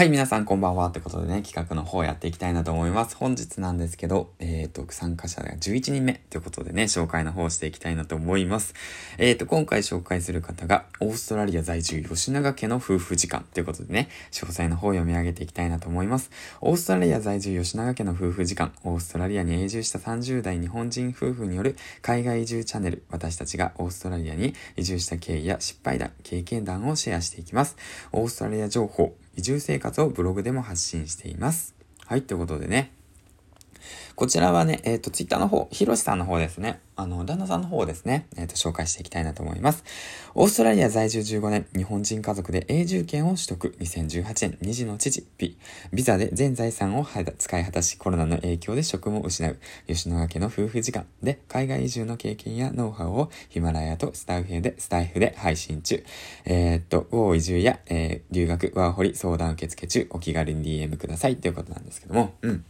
はい、皆さんこんばんは。ってことでね、企画の方やっていきたいなと思います。本日なんですけど、えっ、ー、と、参加者が11人目ということでね、紹介の方していきたいなと思います。えっ、ー、と、今回紹介する方が、オーストラリア在住吉永家の夫婦時間ということでね、詳細の方を読み上げていきたいなと思います。オーストラリア在住吉永家の夫婦時間、オーストラリアに永住した30代日本人夫婦による海外移住チャンネル、私たちがオーストラリアに移住した経緯や失敗談、経験談をシェアしていきます。オーストラリア情報、移住生活をブログでも発信しています。はい、ということでね。こちらはね、えっ、ー、と、ツイッターの方、ひろしさんの方ですね。あの、旦那さんの方ですね。えっ、ー、と、紹介していきたいなと思います。オーストラリア在住15年、日本人家族で永住権を取得、2018年、2児の父、ビ。ビザで全財産を使い果たし、コロナの影響で職も失う、吉野家の夫婦時間で、海外移住の経験やノウハウをヒマラヤとスタイフで、スタイフで配信中。えー、っと、ウォー移住や、えー、留学、ワーホリ、相談受付中、お気軽に DM くださいということなんですけども、うん。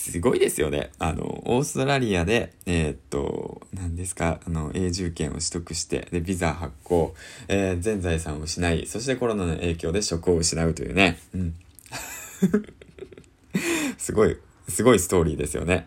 すごいですよね。あの、オーストラリアで、えー、っと、何ですか、あの、永住権を取得して、で、ビザ発行、えー、全財産を失い、そしてコロナの影響で職を失うというね。うん。すごい、すごいストーリーですよね。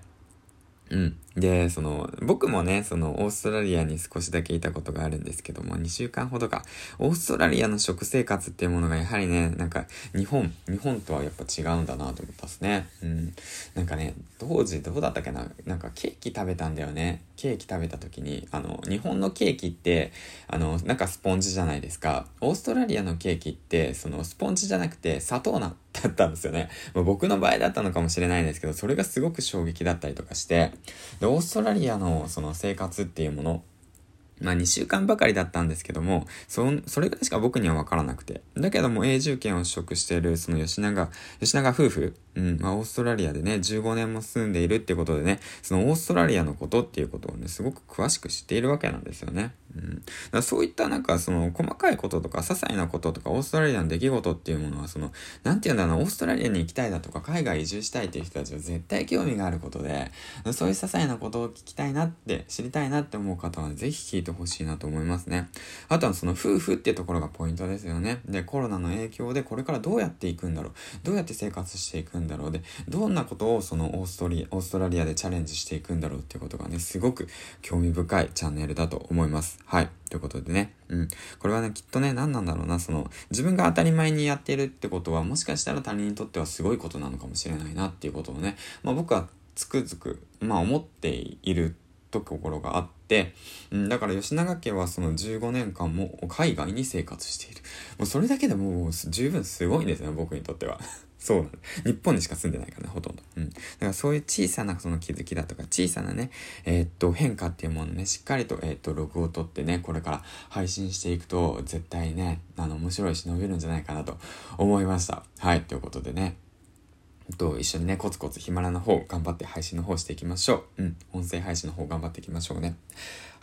うん。で、その、僕もね、その、オーストラリアに少しだけいたことがあるんですけども、2週間ほどか、オーストラリアの食生活っていうものがやはりね、なんか、日本、日本とはやっぱ違うんだなと思ったっすね。うん。なんかね、当時どうだったっけな、なんかケーキ食べたんだよね。ケーキ食べた時に、あの、日本のケーキって、あの、なんかスポンジじゃないですか。オーストラリアのケーキって、その、スポンジじゃなくて砂糖な、だったんですよね。まあ、僕の場合だったのかもしれないんですけど、それがすごく衝撃だったりとかして、で、オーストラリアのその生活っていうもの、まあ2週間ばかりだったんですけども、そ、それがしか僕にはわからなくて。だけども永住権を取得しているその吉永、吉永夫婦、うん、まあオーストラリアでね、15年も住んでいるってことでね、そのオーストラリアのことっていうことをね、すごく詳しく知っているわけなんですよね。うん。だそういったなんかその細かいこととか些細なこととかオーストラリアの出来事っていうものはその、なんて言うんだろうな、オーストラリアに行きたいだとか海外移住したいっていう人たちは絶対興味があることで、そういう些細なことを聞きたいなって、知りたいなって思う方はぜひ聞いてほしいなと思いますね。あとはその夫婦っていうところがポイントですよね。で、コロナの影響でこれからどうやっていくんだろうどうやって生活していくんだろうで、どんなことをそのオーストリオーストラリアでチャレンジしていくんだろうっていうことがね、すごく興味深いチャンネルだと思います。はい。ということでね。うん。これはね、きっとね、何なんだろうな、その、自分が当たり前にやってるってことは、もしかしたら他人にとってはすごいことなのかもしれないなっていうことをね、まあ僕はつくづく、まあ思っているところがあって、うん、だから吉永家はその15年間も海外に生活している。もうそれだけでもう十分すごいんですね、僕にとっては。そうなの。日本にしか住んでないからね、ほとんど。うん。だからそういう小さなその気づきだとか、小さなね、えー、っと、変化っていうものね、しっかりと、えー、っと、録音を取ってね、これから配信していくと、絶対ね、あの、面白いし伸びるんじゃないかなと思いました。はい、ということでね。と、一緒にね、コツコツヒマラの方、頑張って配信の方していきましょう。うん。音声配信の方頑張っていきましょうね。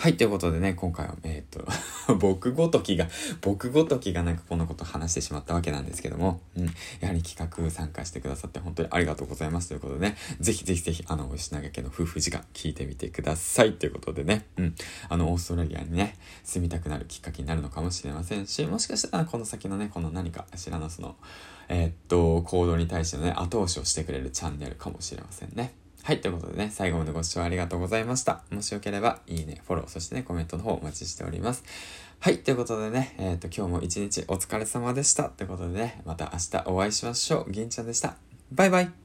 はい、ということでね、今回は、えー、っと 僕ごときが、僕ごときがなんかこのこと話してしまったわけなんですけども、うん、やはり企画参加してくださって本当にありがとうございますということでね、ぜひぜひぜひ、あの、吉永家の夫婦時間聞いてみてくださいということでね、うん、あの、オーストラリアにね、住みたくなるきっかけになるのかもしれませんし、もしかしたらこの先のね、この何かしらのその、えー、っと、行動に対してのね、後押しをしてくれるチャンネルかもしれませんね。はい、ということでね、最後までご視聴ありがとうございました。もしよければ、いいね、フォロー、そしてね、コメントの方お待ちしております。はい、ということでね、えっ、ー、と、今日も一日お疲れ様でした。ということでね、また明日お会いしましょう。銀ちゃんでした。バイバイ。